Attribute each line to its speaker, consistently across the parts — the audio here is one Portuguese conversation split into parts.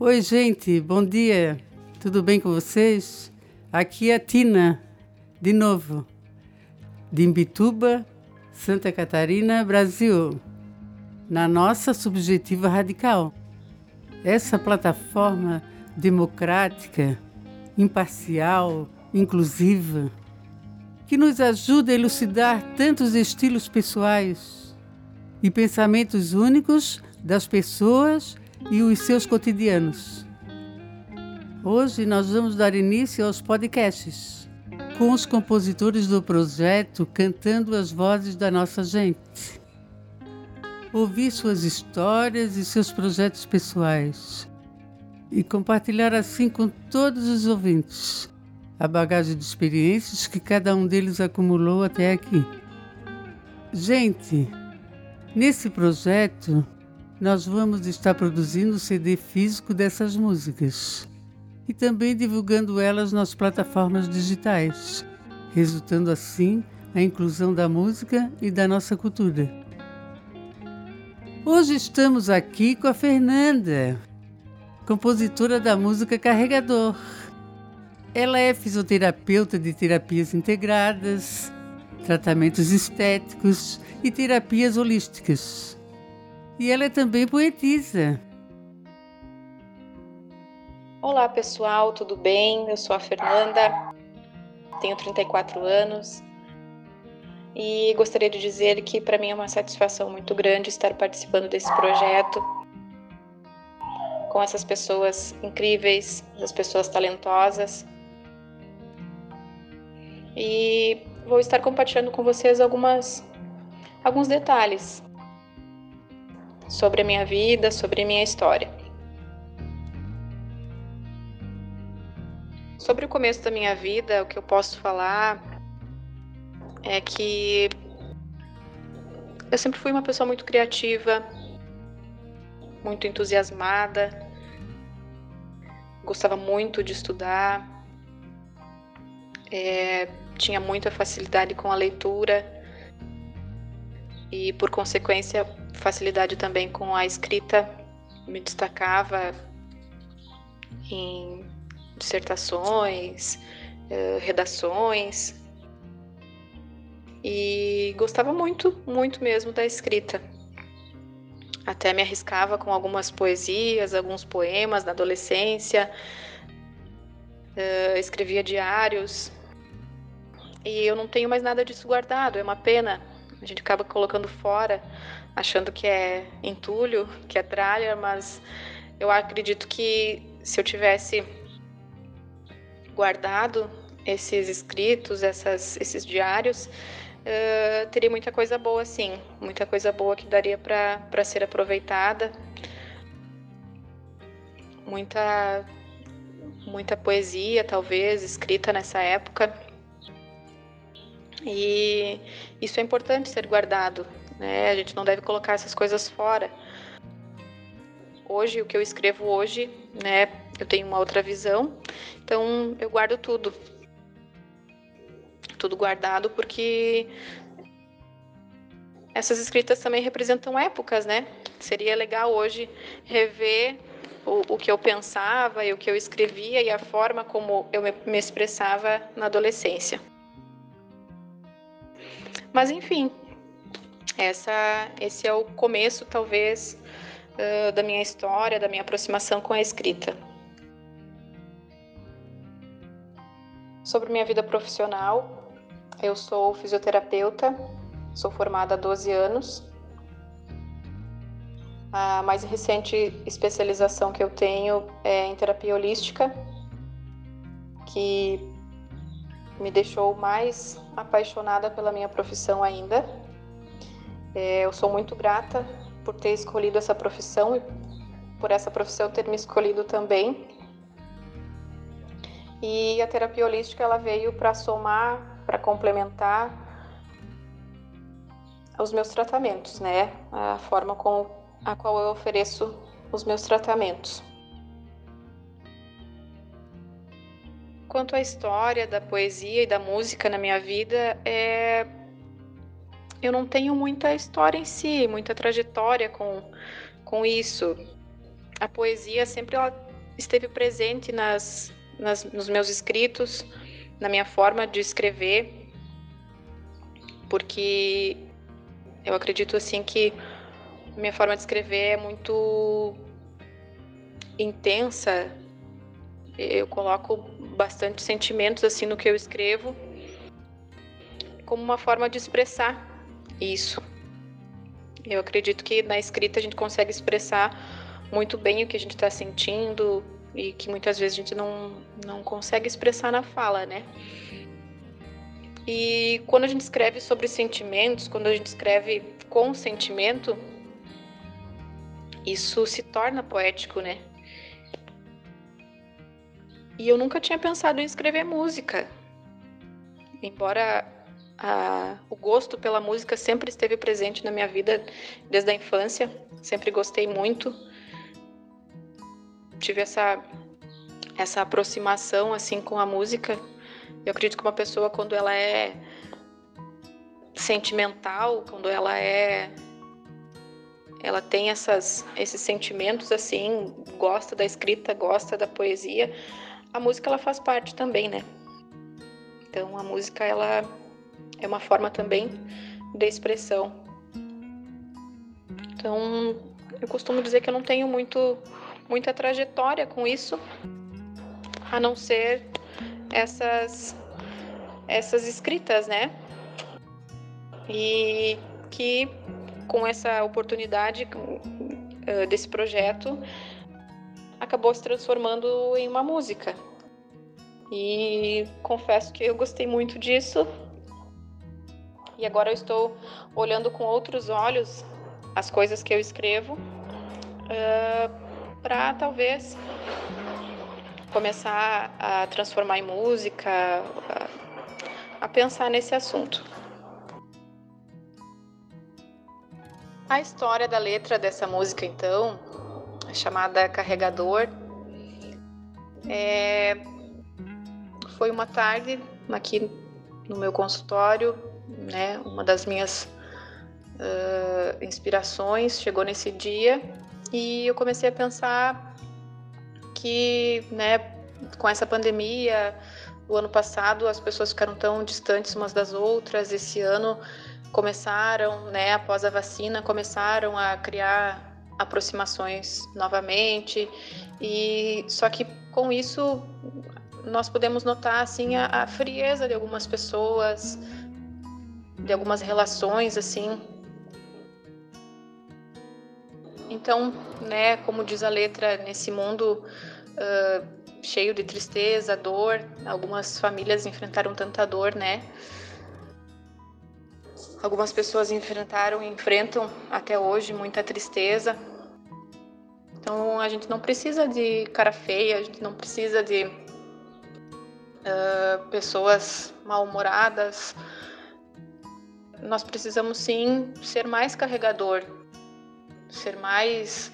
Speaker 1: Oi, gente, bom dia. Tudo bem com vocês? Aqui é a Tina, de novo, de Imbituba, Santa Catarina, Brasil, na nossa Subjetiva Radical. Essa plataforma democrática, imparcial, inclusiva, que nos ajuda a elucidar tantos estilos pessoais e pensamentos únicos das pessoas e os seus cotidianos. Hoje nós vamos dar início aos podcasts, com os compositores do projeto cantando as vozes da nossa gente. Ouvir suas histórias e seus projetos pessoais e compartilhar assim com todos os ouvintes a bagagem de experiências que cada um deles acumulou até aqui. Gente, nesse projeto nós vamos estar produzindo o CD físico dessas músicas e também divulgando elas nas plataformas digitais, resultando assim a inclusão da música e da nossa cultura. Hoje estamos aqui com a Fernanda, compositora da música Carregador. Ela é fisioterapeuta de terapias integradas, tratamentos estéticos e terapias holísticas. E ela é também poetisa.
Speaker 2: Olá pessoal, tudo bem? Eu sou a Fernanda, tenho 34 anos e gostaria de dizer que para mim é uma satisfação muito grande estar participando desse projeto com essas pessoas incríveis, essas pessoas talentosas. E vou estar compartilhando com vocês algumas alguns detalhes sobre a minha vida, sobre a minha história. Sobre o começo da minha vida, o que eu posso falar é que eu sempre fui uma pessoa muito criativa, muito entusiasmada, gostava muito de estudar, é, tinha muita facilidade com a leitura e, por consequência, facilidade também com a escrita. Me destacava em dissertações, eh, redações e gostava muito, muito mesmo da escrita. Até me arriscava com algumas poesias, alguns poemas na adolescência, uh, escrevia diários e eu não tenho mais nada disso guardado, é uma pena. A gente acaba colocando fora, achando que é entulho, que é tralha, mas eu acredito que se eu tivesse guardado esses escritos, essas, esses diários, uh, teria muita coisa boa, sim. Muita coisa boa que daria para ser aproveitada. Muita, muita poesia, talvez, escrita nessa época. E isso é importante ser guardado, né? A gente não deve colocar essas coisas fora. Hoje, o que eu escrevo hoje, né, eu tenho uma outra visão, então eu guardo tudo. Tudo guardado porque essas escritas também representam épocas, né? Seria legal hoje rever o, o, que eu pensava e o que eu escrevia e a forma como eu me, me expressava na adolescência. Mas enfim, essa, esse é o começo, talvez, uh, da minha história, da minha aproximação com a escrita. Sobre minha vida profissional, eu sou fisioterapeuta, sou formada há 12 anos. A mais recente especialização que eu tenho é em terapia holística, que me deixou mais apaixonada pela minha profissão ainda. É, eu sou muito grata por ter escolhido essa profissão e por essa profissão ter me escolhido também, e a terapia holística ela veio para somar, para complementar os meus tratamentos, né? A forma com a qual eu ofereço os meus tratamentos. Quanto à história da poesia e da música na minha vida, é... eu não tenho muita história em si, muita trajetória com, com isso. A poesia sempre ela esteve presente nas, nas, nos meus escritos, na minha forma de escrever, porque eu acredito assim que minha forma de escrever é muito intensa. Eu coloco bastante sentimentos assim no que eu escrevo, como uma forma de expressar isso. Eu acredito que na escrita a gente consegue expressar muito bem o que a gente está sentindo e que muitas vezes a gente não, não consegue expressar na fala, né? E quando a gente escreve sobre sentimentos, quando a gente escreve com sentimento, isso se torna poético, né? E eu nunca tinha pensado em escrever música. Embora o gosto pela música sempre esteve presente na minha vida desde a infância, sempre gostei muito. Tive essa essa aproximação assim com a música. Eu acredito que uma pessoa quando ela é sentimental, quando ela é ela tem essas, esses sentimentos assim, gosta da escrita, gosta da poesia, a música ela faz parte também, né? Então a música ela é uma forma também de expressão. Então eu costumo dizer que eu não tenho muito muita trajetória com isso, a não ser essas essas escritas, né? E que com essa oportunidade uh, desse projeto, acabou se transformando em uma música. E confesso que eu gostei muito disso. E agora eu estou olhando com outros olhos as coisas que eu escrevo uh, para talvez começar a transformar em música, a, a pensar nesse assunto. A história da letra dessa música, então, chamada Carregador, é... foi uma tarde aqui no meu consultório, né? Uma das minhas uh, inspirações chegou nesse dia e eu comecei a pensar que, né? Com essa pandemia, o ano passado as pessoas ficaram tão distantes umas das outras. Esse ano começaram, né, após a vacina, começaram a criar aproximações novamente e só que com isso nós podemos notar assim a, a frieza de algumas pessoas, de algumas relações assim. Então, né, como diz a letra, nesse mundo uh, cheio de tristeza, dor, algumas famílias enfrentaram tanta dor, né? Algumas pessoas enfrentaram e enfrentam até hoje muita tristeza. Então a gente não precisa de cara feia, a gente não precisa de uh, pessoas mal-humoradas. Nós precisamos sim ser mais carregador, ser mais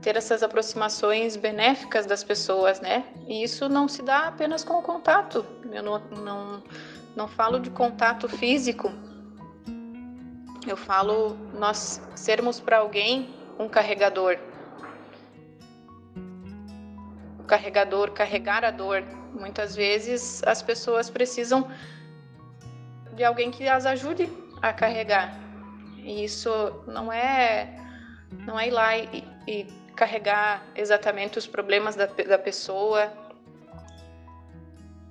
Speaker 2: ter essas aproximações benéficas das pessoas, né? E isso não se dá apenas com o contato. Eu não, não não falo de contato físico. Eu falo nós sermos para alguém um carregador. O carregador, carregar a dor. Muitas vezes as pessoas precisam de alguém que as ajude a carregar. E isso não é não é ir lá e, e carregar exatamente os problemas da, da pessoa,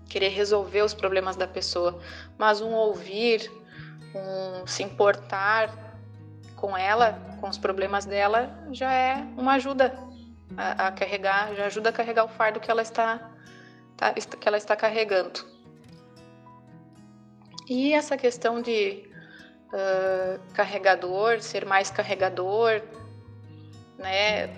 Speaker 2: querer resolver os problemas da pessoa, mas um ouvir, um se importar com ela, com os problemas dela, já é uma ajuda a, a carregar, já ajuda a carregar o fardo que ela está, tá, que ela está carregando. E essa questão de uh, carregador, ser mais carregador, né?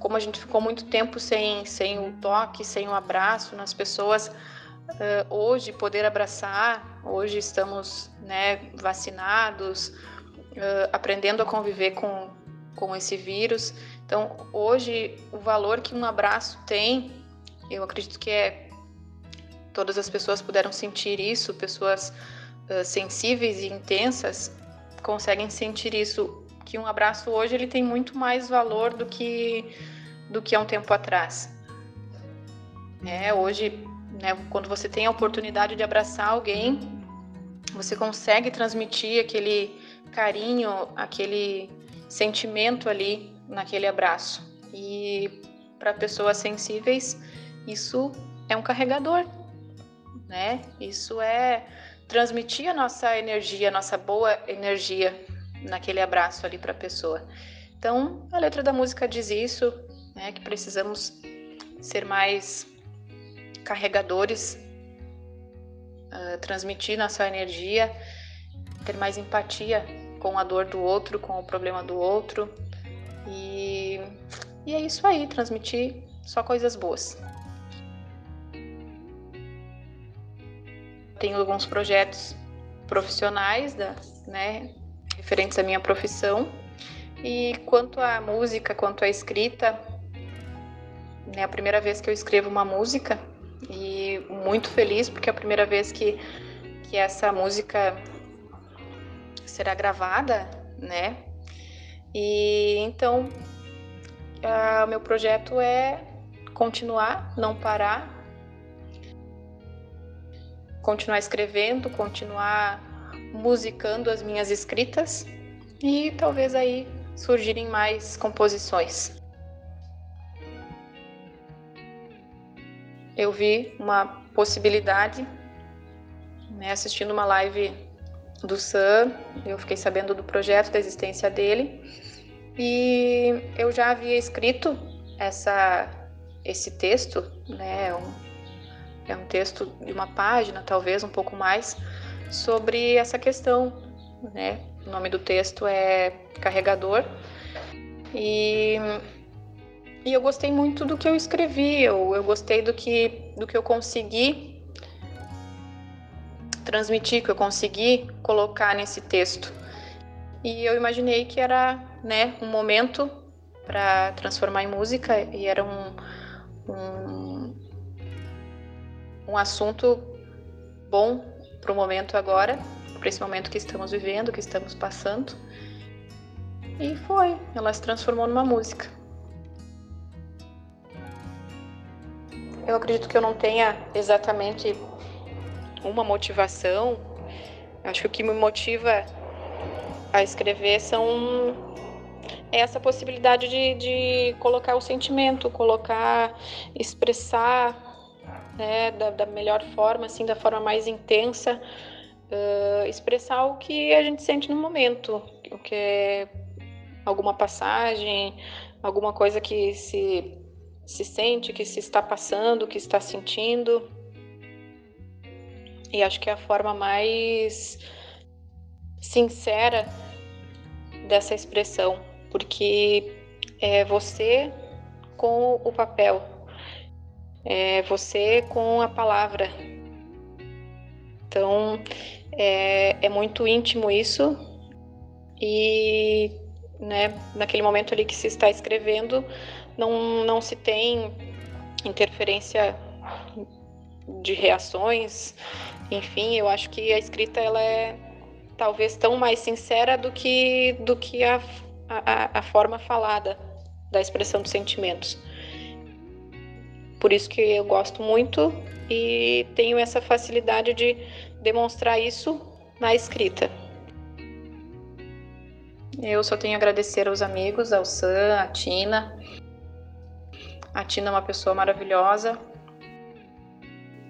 Speaker 2: como a gente ficou muito tempo sem, sem o toque, sem o abraço nas pessoas, uh, hoje poder abraçar, hoje estamos né, vacinados, uh, aprendendo a conviver com, com esse vírus. Então, hoje, o valor que um abraço tem, eu acredito que é. Todas as pessoas puderam sentir isso, pessoas uh, sensíveis e intensas conseguem sentir isso que um abraço hoje ele tem muito mais valor do que do que há um tempo atrás. É, hoje, né, quando você tem a oportunidade de abraçar alguém, você consegue transmitir aquele carinho, aquele sentimento ali naquele abraço. E para pessoas sensíveis, isso é um carregador, né? Isso é transmitir a nossa energia, a nossa boa energia naquele abraço ali para a pessoa. Então, a letra da música diz isso, né, que precisamos ser mais carregadores, uh, transmitir nossa energia, ter mais empatia com a dor do outro, com o problema do outro. E, e é isso aí, transmitir só coisas boas. Tenho alguns projetos profissionais, da, né, referentes à minha profissão. E quanto à música, quanto à escrita, é a primeira vez que eu escrevo uma música e muito feliz porque é a primeira vez que, que essa música será gravada, né? E então, o meu projeto é continuar, não parar, continuar escrevendo, continuar musicando as minhas escritas e talvez aí surgirem mais composições. Eu vi uma possibilidade, né, assistindo uma live do Sam, eu fiquei sabendo do projeto, da existência dele, e eu já havia escrito essa, esse texto, né, um, é um texto de uma página, talvez um pouco mais, sobre essa questão, né? O nome do texto é Carregador. E, e eu gostei muito do que eu escrevi, eu, eu gostei do que, do que eu consegui transmitir, que eu consegui colocar nesse texto. E eu imaginei que era né, um momento para transformar em música e era um, um assunto bom para o momento agora, para esse momento que estamos vivendo, que estamos passando. E foi, ela se transformou numa música. Eu acredito que eu não tenha exatamente uma motivação. Acho que o que me motiva a escrever são essa possibilidade de, de colocar o sentimento, colocar, expressar né, da, da, melhor forma, assim, da forma mais intensa, uh, expressar o que a gente sente no momento, o que é alguma passagem, alguma coisa que se, se sente, que se está passando, que está sentindo. E acho que é a forma mais sincera dessa expressão, porque é você com o papel, é você com a palavra. Então é, é muito íntimo isso e né, naquele momento ali que se está escrevendo não, não se tem interferência de reações, enfim, eu acho que a escrita ela é talvez tão mais sincera do que do que a, a, a forma falada da expressão dos sentimentos. Por isso que eu gosto muito e tenho essa facilidade de demonstrar isso na escrita. Eu só tenho a agradecer aos amigos, ao Sam, à Tina. A Tina é uma pessoa maravilhosa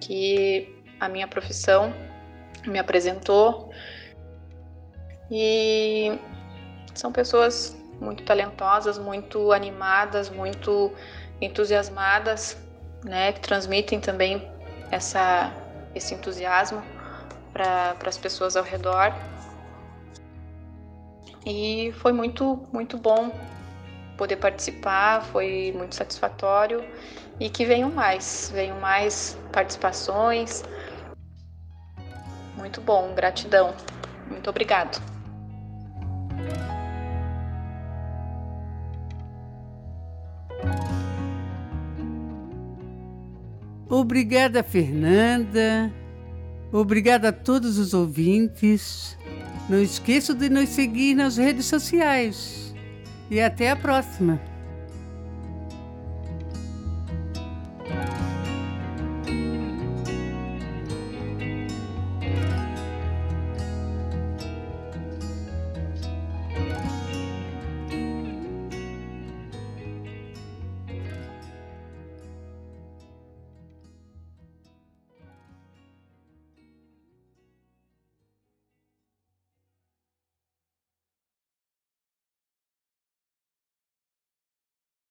Speaker 2: que a minha profissão me apresentou e são pessoas muito talentosas, muito animadas, muito entusiasmadas né, que transmitem também essa, esse entusiasmo para as pessoas ao redor. E foi muito, muito bom poder participar, foi muito satisfatório e que venham mais, venham mais participações. Muito bom, gratidão. Muito obrigado.
Speaker 1: Obrigada, Fernanda. Obrigada a todos os ouvintes. Não esqueça de nos seguir nas redes sociais. E até a próxima.